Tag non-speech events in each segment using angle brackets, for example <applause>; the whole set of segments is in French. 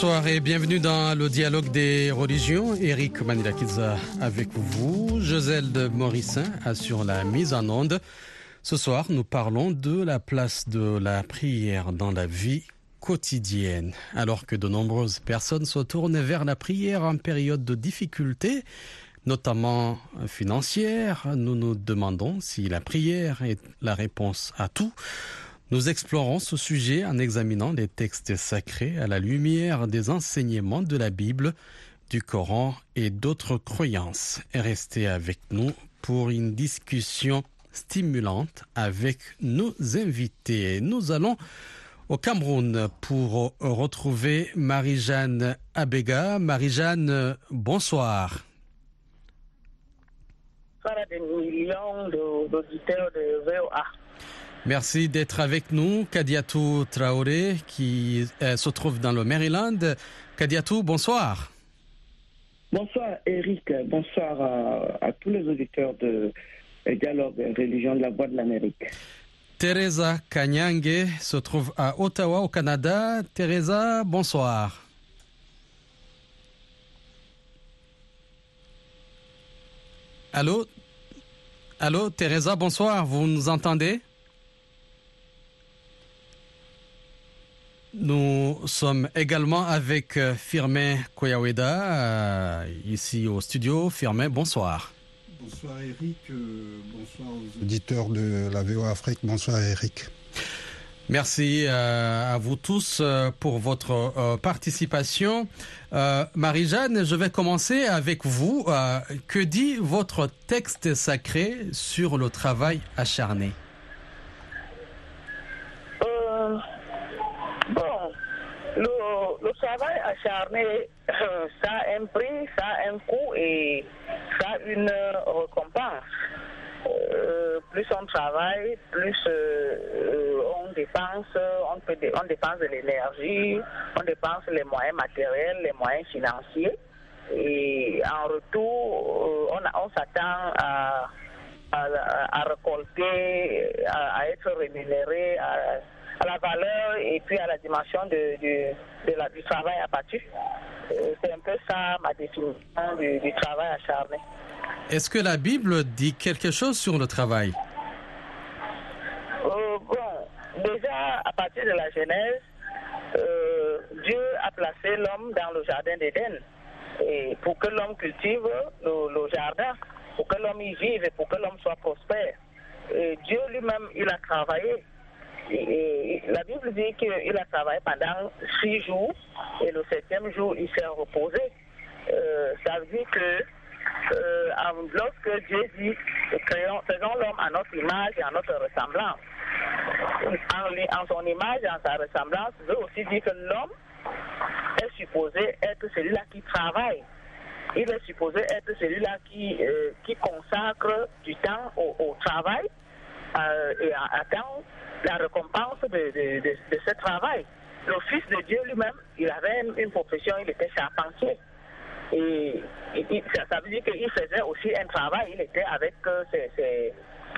Bonsoir et bienvenue dans le dialogue des religions. Eric Manilakiza avec vous. Joselle Morissin assure la mise en onde. Ce soir, nous parlons de la place de la prière dans la vie quotidienne. Alors que de nombreuses personnes se tournent vers la prière en période de difficulté, notamment financière, nous nous demandons si la prière est la réponse à tout. Nous explorons ce sujet en examinant les textes sacrés à la lumière des enseignements de la Bible, du Coran et d'autres croyances. Restez avec nous pour une discussion stimulante avec nos invités. Nous allons au Cameroun pour retrouver Marie-Jeanne Abega. Marie-Jeanne, bonsoir. Merci d'être avec nous. Kadiatou Traoré, qui euh, se trouve dans le Maryland. Kadiatou, bonsoir. Bonsoir Eric, bonsoir à, à tous les auditeurs de Dialogue Religion de la Voix de l'Amérique. Teresa Kanyange se trouve à Ottawa, au Canada. Teresa, bonsoir. Allô? Allô, Teresa, bonsoir. Vous nous entendez? Nous sommes également avec euh, Firmin Koyaweda, euh, ici au studio. Firmin, bonsoir. Bonsoir Eric, euh, bonsoir aux auditeurs de la VO Afrique, bonsoir Eric. Merci à vous tous pour votre participation. Marie-Jeanne, je vais commencer avec vous. que dit votre texte sacré sur le travail acharné? Le, travail acharné, ça a un prix, ça a un coût et ça a une récompense. Euh, plus on travaille, plus euh, on dépense, on, peut, on dépense de l'énergie, on dépense les moyens matériels, les moyens financiers. Et en retour, on, on s'attend à, à, à, récolter, à, être rémunéré, la valeur et puis à la dimension de, de, de la, du travail abattu. C'est un peu ça ma définition du, du travail acharné. Est-ce que la Bible dit quelque chose sur le travail? Euh, Bon, déjà à partir de la Genèse, euh, Dieu a placé l'homme dans le jardin d'Éden et pour que l'homme cultive le, le, jardin, pour que l'homme y vive et pour que l'homme soit prospère. Et Dieu lui-même, il a travaillé. La Bible dit qu'il a travaillé pendant six jours et le septième jour, il s'est reposé. Euh, ça veut dire que euh, lorsque Dieu dit faisons l'homme à notre image et à notre ressemblance. En, son image et en sa ressemblance, veut aussi dire que l'homme est supposé être celui-là qui travaille. Il est supposé être celui-là qui, euh, qui consacre du temps au, travail euh, et attend la récompense de, de, de, ce travail. Le Fils de Dieu lui-même, il avait une, profession, il était charpentier. Et, ça, ça, veut dire qu'il faisait aussi un travail, il était avec euh, ses,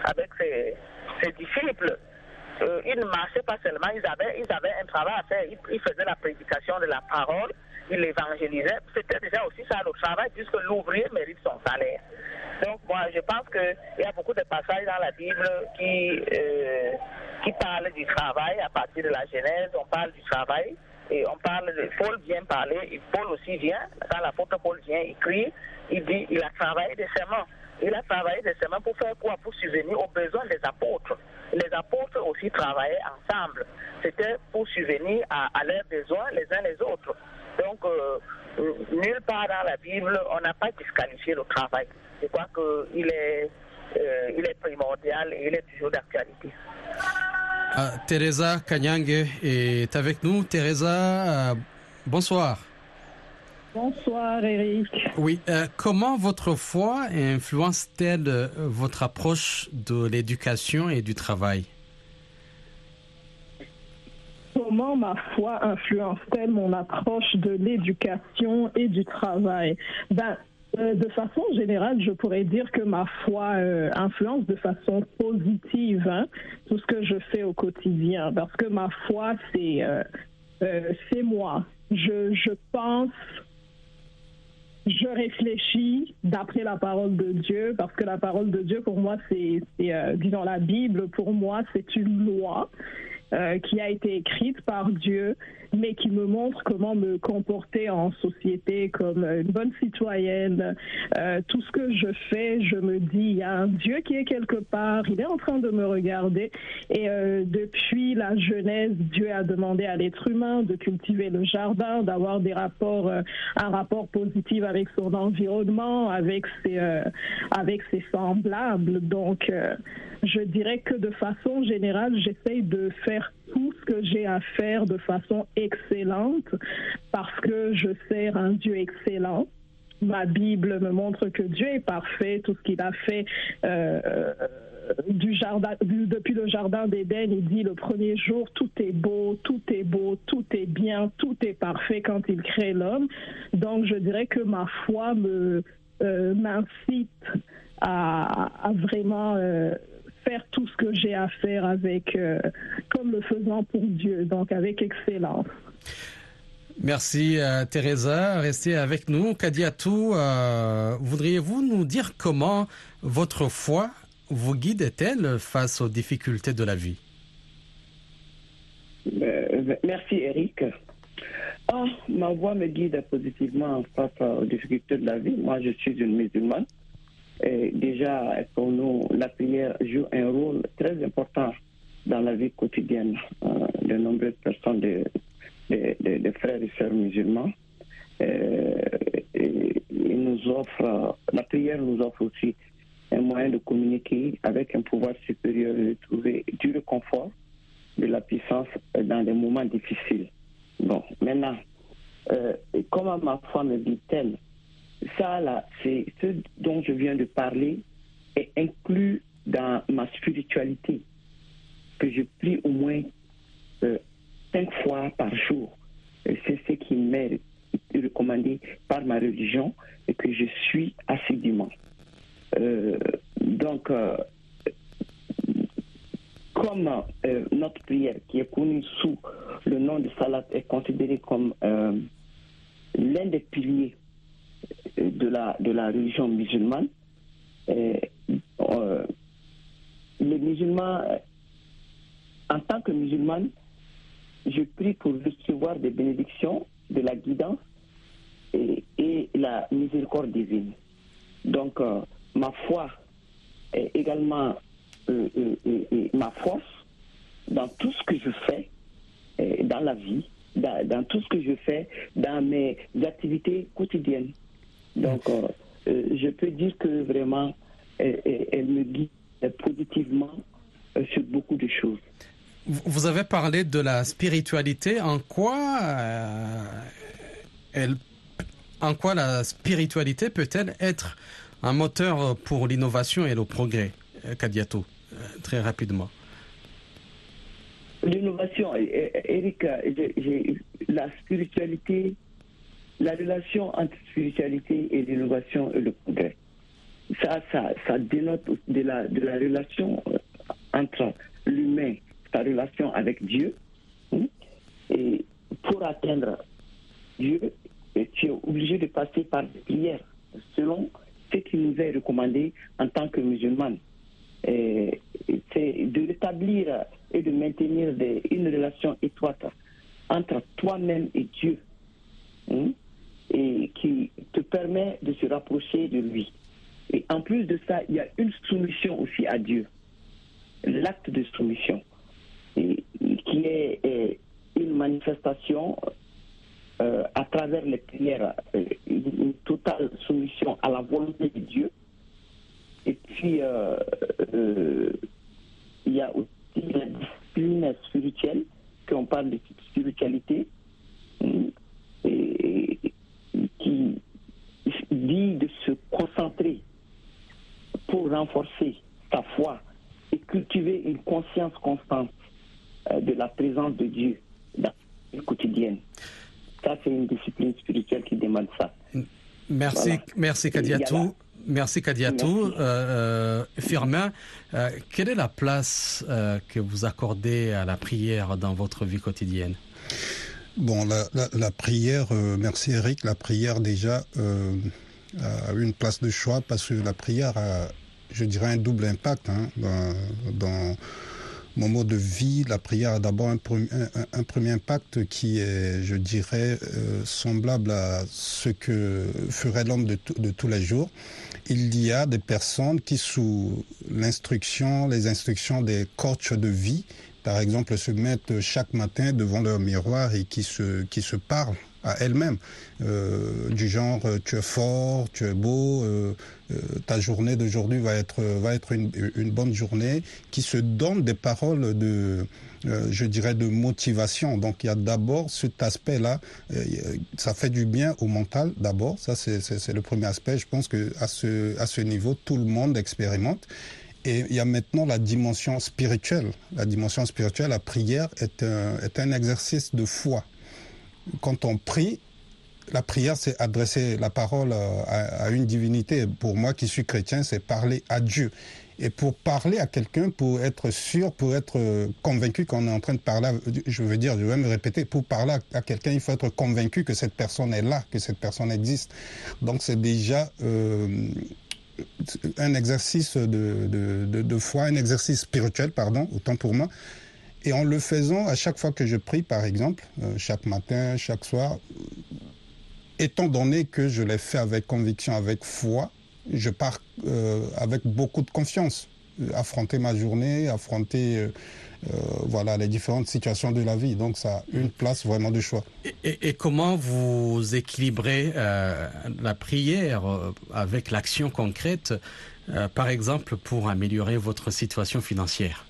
avec ses disciples. Euh, ils ne marchaient pas seulement, ils avaient, ils avaient un travail à faire, ils, ils faisaient la prédication de la parole, ils l'évangélisaient. C'était déjà aussi ça le travail, puisque l'ouvrier mérite son salaire. Donc moi, je pense qu'il y a beaucoup de passages dans la Bible qui, euh, qui parlent du travail à partir de la Genèse, on parle du travail. Et on parle de Paul vient parler, Paul aussi vient, quand l'apôtre Paul vient écrire, il dit il a travaillé décemment. Il a travaillé décemment pour faire quoi? Pour subvenir aux besoins des apôtres. Les apôtres aussi travaillaient ensemble. C'était pour subvenir à, à, leurs besoins les uns les autres. Donc, euh, nulle part dans la Bible, on n'a pas disqualifié le travail. Je crois qu'il est, euh, il est primordial et il est toujours d'actualité. Uh, Teresa Kanyange est avec nous. Teresa, uh, bonsoir. Bonsoir Eric. Oui, comment votre foi influence-t-elle votre approche de l'éducation et du travail? Comment ma foi influence-t-elle mon approche de l'éducation et du travail? Ben, euh, de façon générale, je pourrais dire que ma foi euh, influence de façon positive hein, tout ce que je fais au quotidien, parce que ma foi, c'est euh, c'est moi. Je, je pense je réfléchis d'après la parole de Dieu, parce que la parole de Dieu, pour moi, c'est, disons, la Bible, pour moi, c'est une loi. Euh, qui a été écrite par Dieu, mais qui me montre comment me comporter en société comme une bonne citoyenne. Euh, tout ce que je fais, je me dis, il y a un Dieu qui est quelque part, il est en train de me regarder. Et euh, depuis la Genèse, Dieu a demandé à l'être humain de cultiver le jardin, d'avoir des rapports, un rapport positif avec son environnement, avec ses, avec ses semblables. Donc, je dirais que de façon générale, j'essaye de faire tout ce que j'ai à faire de façon excellente parce que je sers un Dieu excellent. Ma Bible me montre que Dieu est parfait, tout ce qu'il a fait. Euh, du jardin, depuis le jardin d'Éden, il dit le premier jour, tout est beau, tout est beau, tout est bien, tout est parfait quand il crée l'homme. Donc, je dirais que ma foi me euh, m'incite à, vraiment euh, faire tout ce que j'ai à faire avec, euh, comme le faisant pour Dieu, donc avec excellence. Merci euh, Teresa, restez avec nous. Kadiatou, euh, voudriez-vous nous dire comment votre foi vous guide-t-elle face aux difficultés de la vie? Merci Eric. Oh, ma voix me guide positivement face aux difficultés de la vie. Moi, je suis une musulmane. Déjà, pour nous, la prière joue un rôle très important dans la vie quotidienne euh, de nombreuses personnes, de, de, frères et sœurs musulmans. Euh, et, nous offre, la prière nous offre aussi un moyen de communiquer avec un pouvoir supérieur et de trouver du réconfort, de la puissance dans des moments difficiles. Bon, maintenant, euh, comment ma foi me dit-elle ça, là, c'est ce dont je viens de parler est inclus dans ma spiritualité, que je prie au moins euh, cinq fois par jour. C'est ce qui m'est recommandé par ma religion et que je suis assidûment. Euh, donc, euh, comme notre prière, qui est connue sous le nom de Salat, est considérée comme l'un des piliers de la, de la religion musulmane. Et, euh, les musulmans, en tant que musulman, je prie pour recevoir des bénédictions, de la guidance et, la miséricorde divine. Donc, euh, ma foi est également euh, ma force dans tout ce que je fais dans la vie, dans, tout ce que je fais dans mes activités quotidiennes. Donc, euh, euh, je peux dire que vraiment, elle, me guide positivement euh, sur beaucoup de choses. Vous avez parlé de la spiritualité. En quoi, elle, en quoi la spiritualité peut-elle être un moteur pour l'innovation et le progrès, Kadiato, très rapidement? L'innovation, Eric, la spiritualité la relation entre spiritualité et l'innovation et le progrès. Ça, ça, ça dénote de la, de la relation euh, entre l'humain, sa relation avec Dieu. Hein, et pour atteindre Dieu, tu es obligé de passer par des prières, selon ce qui nous est recommandé en tant que musulmans. C'est de rétablir et de maintenir une relation étroite entre toi-même et Dieu. Hein et qui te permet de se rapprocher de lui. Et en plus de ça, il y a une soumission aussi à Dieu, l'acte de soumission, qui est, une manifestation euh, à travers les prières, euh, une totale soumission à la volonté de Dieu. Et puis, euh, il y a aussi la discipline spirituelle, qu'on parle de spiritualité. Et, qui dit de se concentrer pour renforcer sa foi et cultiver une conscience constante euh, de la présence de Dieu dans la vie quotidienne. Ça, c'est une discipline spirituelle qui demande ça. Merci, merci Kadiatou. Merci Kadiatou. Euh, euh, Firmin, quelle est la place que vous accordez à la prière dans votre vie quotidienne? Bon, la, prière, merci Eric, la prière déjà a une place de choix parce que la prière a, je dirais, un double impact hein, dans mon mode de vie, la prière a d'abord un, un, premier impact qui est, je dirais, euh, semblable à ce que ferait l'homme de, de, tous les jours. Il y a des personnes qui, sous l'instruction, les instructions des coachs de vie, par exemple, se mettent chaque matin devant leur miroir et qui se, qui se parlent à elles-mêmes, euh, du genre tu es fort, tu es beau, euh, euh, ta journée d'aujourd'hui va être va être une, bonne journée, qui se donne des paroles de je dirais de motivation. Donc il y a d'abord cet aspect-là, ça fait du bien au mental d'abord, ça c'est le premier aspect. Je pense que à ce niveau tout le monde expérimente. Et il y a maintenant la dimension spirituelle. La dimension spirituelle, la prière est un, exercice de foi quand on prie, la prière, c'est adresser la parole euh, à, une divinité. Pour moi qui suis chrétien, c'est parler à Dieu. Et pour parler à quelqu'un, pour être sûr, pour être euh, convaincu qu'on est en train de parler, je veux dire, je vais me répéter, pour parler à quelqu'un, il faut être convaincu que cette personne est là, que cette personne existe. Donc c'est déjà euh, un exercice de, de, foi, un exercice spirituel, pardon, autant pour moi. Et en le faisant, à chaque fois que je prie, par exemple, euh, chaque matin, chaque soir, étant donné que je l'ai fait avec conviction, avec foi, je pars euh, avec beaucoup de confiance. Affronter ma journée, affronter euh, voilà, les différentes situations de la vie. Donc ça a une place vraiment de choix. Et, et comment vous équilibrez la prière avec l'action concrète, par exemple, pour améliorer votre situation financière?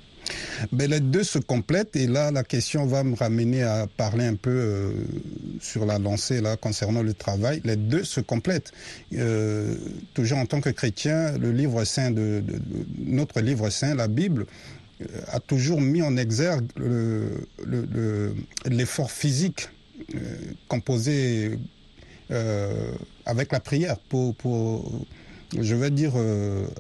Mais les deux se complètent et là, la question va me ramener à parler un peu euh, sur la lancée là concernant le travail. Les deux se complètent. Euh, toujours en tant que chrétien, le livre saint de, notre livre saint, la Bible, euh, a toujours mis en exergue l'effort le, physique composé avec la prière pour, pour je vais dire,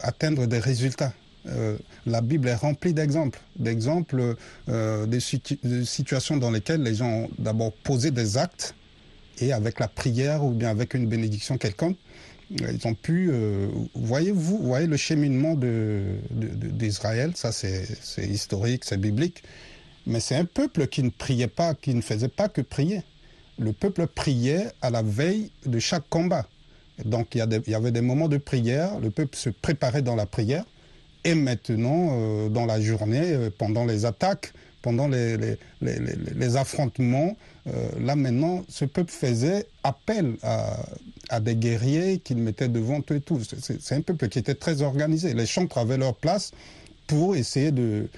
atteindre des résultats. Euh, la Bible est remplie d'exemples, d'exemples euh, situations dans lesquelles les gens ont d'abord posé des actes et avec la prière ou bien avec une bénédiction quelconque, ils ont pu, euh, voyez-vous, voyez le cheminement d'Israël, ça c'est historique, c'est biblique, mais c'est un peuple qui ne priait pas, qui ne faisait pas que prier. Le peuple priait à la veille de chaque combat. Donc il y, avait des moments de prière, le peuple se préparait dans la prière, et maintenant, euh, dans la journée, euh, pendant les attaques, pendant les, affrontements, là maintenant, ce peuple faisait appel à, à des guerriers qu'il mettait devant eux et tout. C'est un peuple qui était très organisé. Les chantres avaient leur place pour essayer de,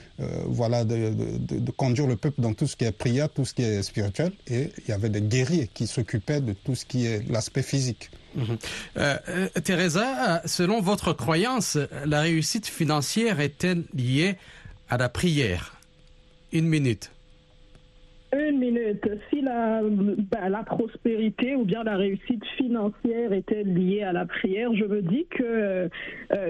voilà, de, conduire le peuple dans tout ce qui est prière, tout ce qui est spirituel. Et il y avait des guerriers qui s'occupaient de tout ce qui est l'aspect physique. Mhm. Euh, euh, Teresa, selon votre croyance, la réussite financière est-elle liée à la prière? Une minute. Une minute. Si la, ben, la prospérité ou bien la réussite financière était liée à la prière, je me dis que euh,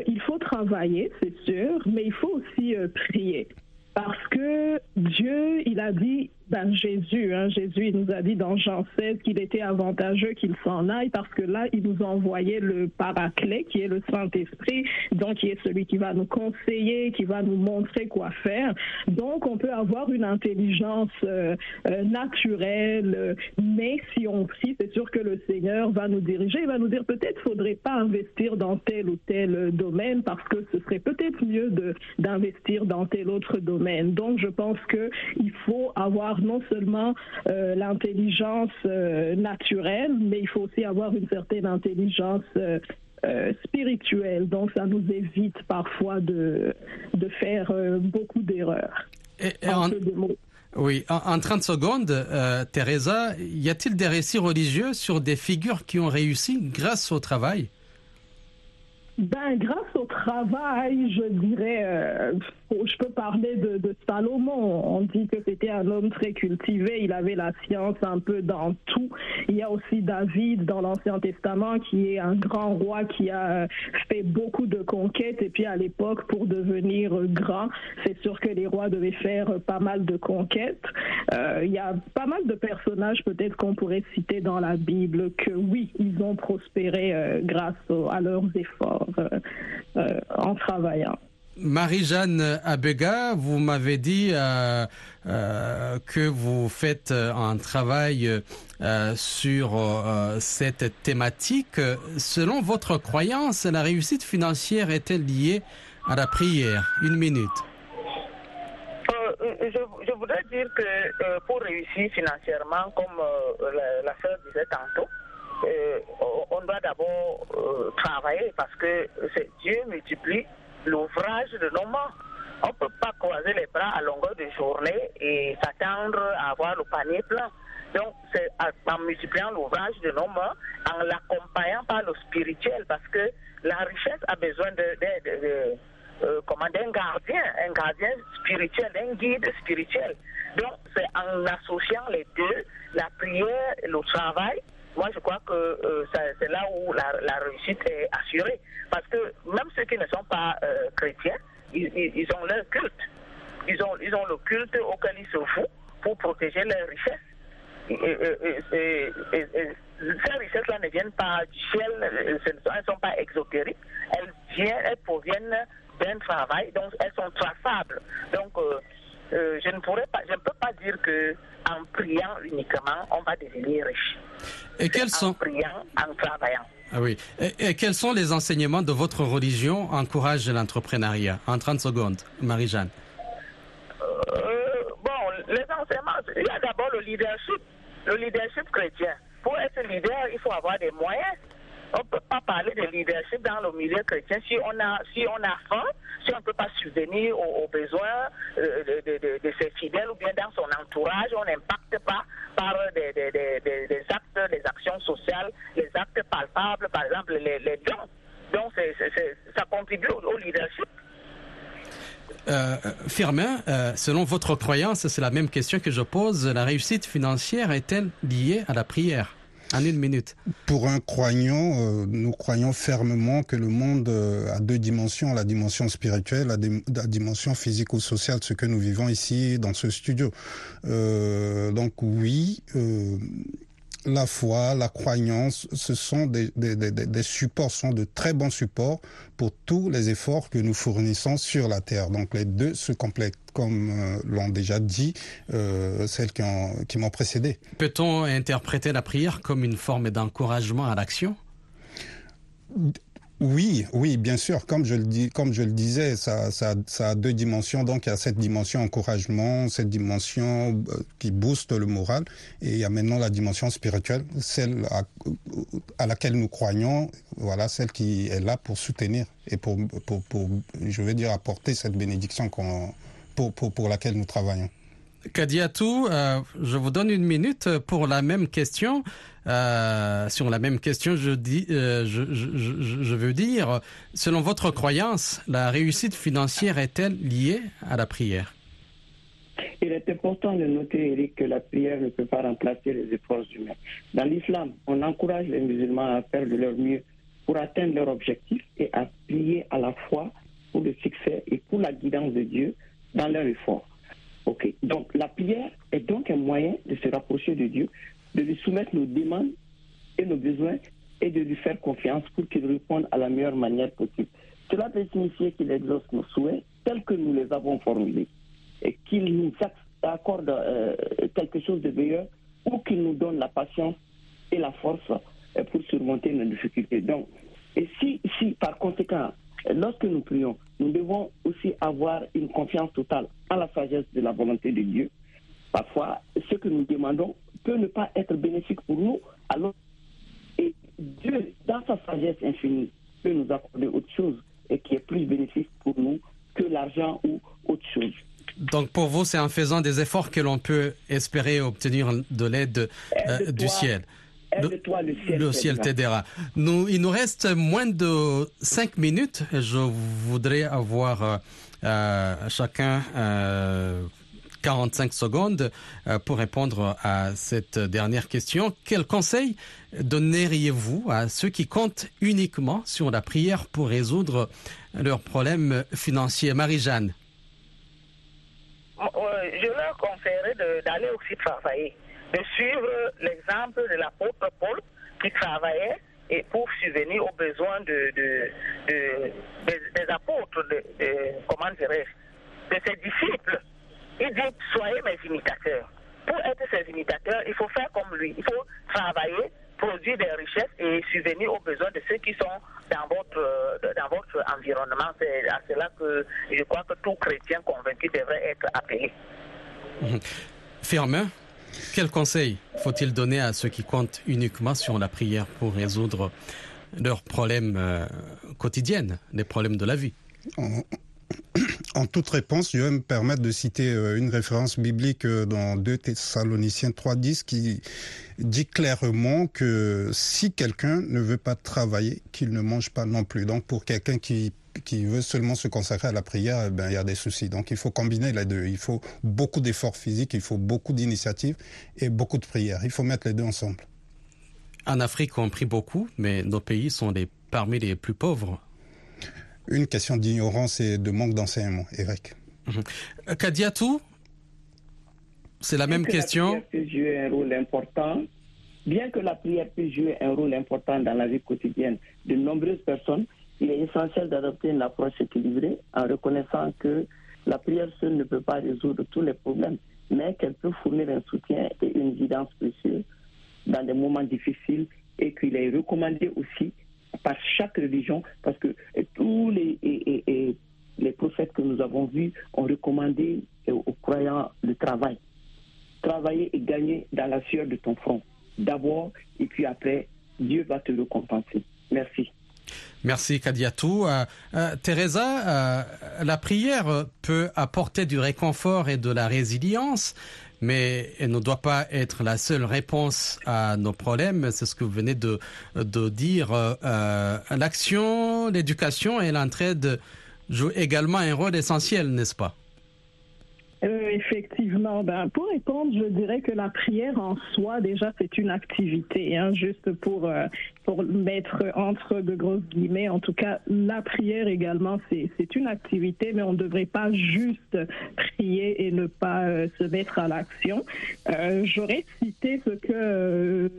il faut travailler, c'est sûr, mais il faut aussi prier. Parce que Dieu, il a dit, ben, Jésus. Hein. Jésus, il nous a dit dans Jean 16 qu'il était avantageux qu'il s'en aille parce que là, il nous a envoyé le paraclet qui est le Saint-Esprit, donc qui est celui qui va nous conseiller, qui va nous montrer quoi faire. Donc, on peut avoir une intelligence euh, euh, naturelle, mais si on prie, c'est sûr que le Seigneur va nous diriger, il va nous dire peut-être faudrait pas investir dans tel ou tel domaine parce que ce serait peut-être mieux d'investir dans tel autre domaine. Donc, je pense que il faut avoir non seulement euh, l'intelligence euh, naturelle, mais il faut aussi avoir une certaine intelligence euh, spirituelle. Donc ça nous évite parfois de, de faire beaucoup d'erreurs. Oui, en, en, 30 secondes, Teresa, y a-t-il des récits religieux sur des figures qui ont réussi grâce au travail? Ben, grâce au travail, je dirais, euh, je peux parler de, Salomon. On dit que c'était un homme très cultivé, il avait la science un peu dans tout. Il y a aussi David dans l'Ancien Testament qui est un grand roi qui a fait beaucoup de conquêtes. Et puis à l'époque, pour devenir grand, c'est sûr que les rois devaient faire pas mal de conquêtes. Euh, il y a pas mal de personnages peut-être qu'on pourrait citer dans la Bible que oui, ils ont prospéré grâce à leurs efforts en travaillant. Marie-Jeanne Abega, vous m'avez dit euh, euh, que vous faites euh, un travail sur cette thématique. Selon votre croyance, la réussite financière est-elle liée à la prière? Une minute. Je, voudrais dire que pour réussir financièrement, comme la, la sœur disait tantôt, on doit d'abord travailler parce que Dieu multiplie l'ouvrage de nos mains. On ne peut pas croiser les bras à longueur de journée et s'attendre à avoir le panier plein. Donc, c'est en multipliant l'ouvrage de nos mains, en l'accompagnant par le spirituel, parce que la richesse a besoin de, euh, d'un gardien, un gardien spirituel, un guide spirituel. Donc, c'est en associant les deux, la prière le travail, moi je crois que euh, c'est là où la, réussite est assurée. Parce que même ceux qui ne sont pas euh, chrétiens, ils, ont leur culte. Ils ont, ils ont le culte auquel ils se font pour protéger leurs richesses. Et, ces richesses-là ne viennent pas du ciel, elles ne sont pas exotériques, elles, viennent, elles proviennent d'un travail, donc elles sont traçables. Donc, euh, je ne pourrais pas, je ne peux pas dire que en priant uniquement, on va devenir riche. Et quels sont en priant, en travaillant. Ah oui. Et, quels sont les enseignements de votre religion encourage l'entrepreneuriat? En 30 secondes, Marie-Jeanne. Euh, bon, les enseignements, il y a d'abord le leadership, le leadership chrétien. Pour être leader, il faut avoir des moyens on ne peut pas parler de leadership dans le milieu chrétien si on a, si on a faim, si on ne peut pas subvenir aux, besoins euh, de, ses fidèles ou bien dans son entourage, on n'impacte pas par des, sociales, les actes palpables, par exemple les, dons. Donc ça contribue au, leadership. Euh, Firmin, euh, selon votre croyance, c'est la même question que je pose. La réussite financière est-elle liée à la prière? En une minute. Pour un croyant, euh, nous croyons fermement que le monde euh, a deux dimensions, la dimension spirituelle, la, la dimension physico-sociale, ce que nous vivons ici dans ce studio. Euh, donc oui, la foi, la croyance, ce sont des, des, des, des, supports, sont de très bons supports pour tous les efforts que nous fournissons sur la terre. Donc les deux se complètent, comme euh, l'ont déjà dit euh, celles qui, qui m'ont précédé. Peut-on interpréter la prière comme une forme d'encouragement à l'action? Oui, oui, bien sûr. Comme je le disais, ça, a deux dimensions. Donc il y a cette dimension encouragement, cette dimension euh, qui booste le moral, et il y a maintenant la dimension spirituelle, celle à, laquelle nous croyons. Voilà, celle qui est là pour soutenir et pour, je veux dire, apporter cette bénédiction pour laquelle nous travaillons. Kadiatou, euh, je vous donne une minute pour la même question. Euh, sur la même question, je, dis, euh, je, veux dire, selon votre croyance, la réussite financière est-elle liée à la prière? Il est important de noter, Eric, que la prière ne peut pas remplacer les efforts humains. Dans l'islam, on encourage les musulmans à faire de leur mieux pour atteindre leur objectif et à prier à la fois pour le succès et pour la guidance de Dieu dans leur effort. Ok. Donc la prière est donc un moyen de se rapprocher de Dieu, de lui soumettre nos demandes et nos besoins et de lui faire confiance pour qu'il réponde à la meilleure manière possible. Cela peut signifier qu'il exauce nos souhaits tels que nous les avons formulés et qu'il nous accorde euh, quelque chose de meilleur ou qu'il nous donne la patience et la force euh, pour surmonter nos difficultés. Donc, et si, si par conséquent Lorsque nous prions, nous devons aussi avoir une confiance totale à la sagesse de la volonté de Dieu. Parfois, ce que nous demandons peut ne pas être bénéfique pour nous, alors et Dieu, dans sa sagesse infinie, peut nous accorder autre chose et qui est plus bénéfique pour nous que l'argent ou autre chose. Donc pour vous, c'est en faisant des efforts que l'on peut espérer obtenir de l'aide euh, du ciel le, ciel, t'aidera. Nous, il nous reste moins de cinq minutes. Je voudrais avoir euh, euh chacun 45 secondes euh, pour répondre à cette dernière question. Quel conseil donneriez-vous à ceux qui comptent uniquement sur la prière pour résoudre leurs problèmes financiers? Marie-Jeanne Je leur conseillerais d'aller aussi travailler, de suivre l'exemple de l'apôtre Paul qui travaillait et pour subvenir aux besoins de, des apôtres, comment dirais-je, de ses disciples. Il dit, soyez mes imitateurs. Pour être ses imitateurs, il faut faire comme lui. Il faut travailler, produire des richesses et subvenir aux besoins de ceux qui sont dans votre, dans votre environnement. C'est à cela que je crois que tout chrétien convaincu devrait être appelé. <laughs> Firmin, quel conseil faut-il donner à ceux qui comptent uniquement sur la prière pour résoudre leurs problèmes euh, quotidiens, les problèmes de la vie? <coughs> <coughs> en, toute réponse, je vais me permettre de citer euh, une référence biblique euh, dans 2 Thessaloniciens 3.10 qui dit clairement que si quelqu'un ne veut pas travailler, qu'il ne mange pas non plus. Donc pour quelqu'un qui qui veut seulement se consacrer à la prière, eh ben, il y a des soucis. Donc il faut combiner les deux. Il faut beaucoup d'efforts physiques, il faut beaucoup d'initiatives et beaucoup de prières. Il faut mettre les deux ensemble. En Afrique, on prie beaucoup, mais nos pays sont parmi les plus pauvres. Une question d'ignorance et de manque d'enseignement, Eric. Mmh. Kadiatou, c'est la même question. La peut jouer un rôle important. Bien que la prière puisse jouer un rôle important dans la vie quotidienne de nombreuses personnes, il est essentiel d'adopter une approche équilibrée en reconnaissant que la prière seule ne peut pas résoudre tous les problèmes, mais qu'elle peut fournir un soutien et une guidance précieuse dans des moments difficiles et qu'il est recommandé aussi par chaque religion, parce que tous les, les prophètes que nous avons vus ont recommandé aux croyants le travail. Travailler et gagner dans la sueur de ton front. D'abord, et puis après, Dieu va te récompenser. Merci. Merci Kadiatou. Euh, euh, Teresa, euh, la prière peut apporter du réconfort et de la résilience, mais elle ne doit pas être la seule réponse à nos problèmes. C'est ce que vous venez de, dire. L'action, l'éducation et l'entraide jouent également un rôle essentiel, n'est-ce pas? Euh, effectivement, ben, pour répondre, je dirais que la prière en soi, déjà, c'est une activité, hein, juste pour, euh, pour mettre entre de grosses guillemets. En tout cas, la prière également, c'est une activité, mais on ne devrait pas juste prier et ne pas euh, se mettre à l'action. J'aurais cité ce que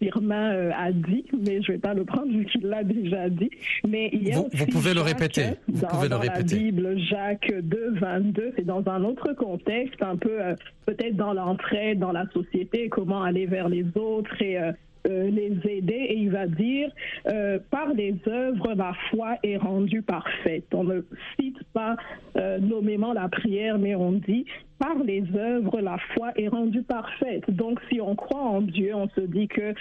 Firmin euh, a dit, mais je ne vais pas le prendre vu qu'il l'a déjà dit. Mais il y a vous, aussi vous pouvez le répéter. Vous dans, pouvez le répéter. la Bible, Jacques 2, 22, c'est dans un autre contexte, un peu euh, peut-être dans l'entraide, dans la société, comment aller vers les autres et euh, euh, les aider et il va dire euh, par les œuvres la foi est rendue parfaite. On ne cite pas euh, nommément la prière, mais on dit par les œuvres la foi est rendue parfaite. Donc si on croit en Dieu, on se dit que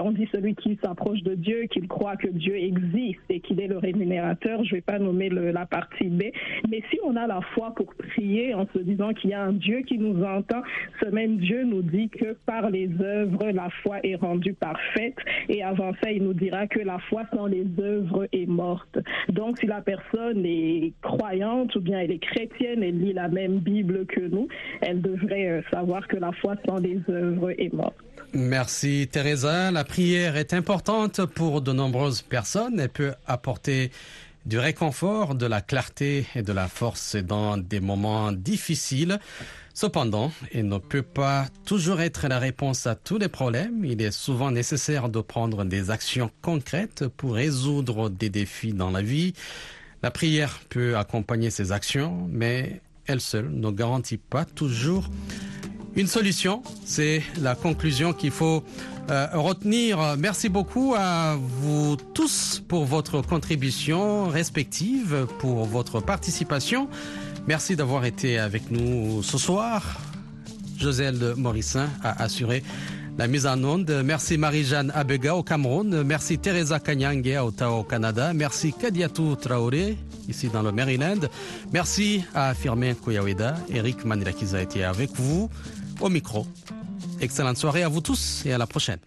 on dit celui qui s'approche de Dieu qu'il croit que Dieu existe et qu'il est le rémunérateur. Je vais pas nommer la partie B, mais si on a la foi pour prier en se disant qu'il y a un Dieu qui nous entend, ce même Dieu nous dit que par les œuvres la foi est rendue parfaite. Et avant ça, il nous dira que la foi sans les œuvres est morte. Donc, si la personne est croyante ou bien elle est chrétienne, elle lit la même Bible que nous, elle devrait euh, savoir que la foi sans les œuvres est morte. Merci Teresa. La prière est importante pour de nombreuses personnes. Elle peut apporter du réconfort, de la clarté et de la force dans des moments difficiles. Cependant, il ne peut pas toujours être la réponse à tous les problèmes. Il est souvent nécessaire de prendre des actions concrètes pour résoudre des défis dans la vie. La prière peut accompagner ces actions, mais elle seule ne garantit pas toujours une solution. C'est la conclusion qu'il faut euh, retenir. Merci beaucoup à vous tous pour votre contribution respective, pour votre participation. Merci d'avoir été avec nous ce soir. Joselle Morissin a assuré la mise en onde. Merci Marie-Jeanne Abega au Cameroun. Merci Teresa Kanyange à Ottawa au Canada. Merci Kadiatou Traoré ici dans le Maryland. Merci à Firmin Koyaweda. Eric Manilakiza a été avec vous au micro. Excellente soirée à vous tous et à la prochaine.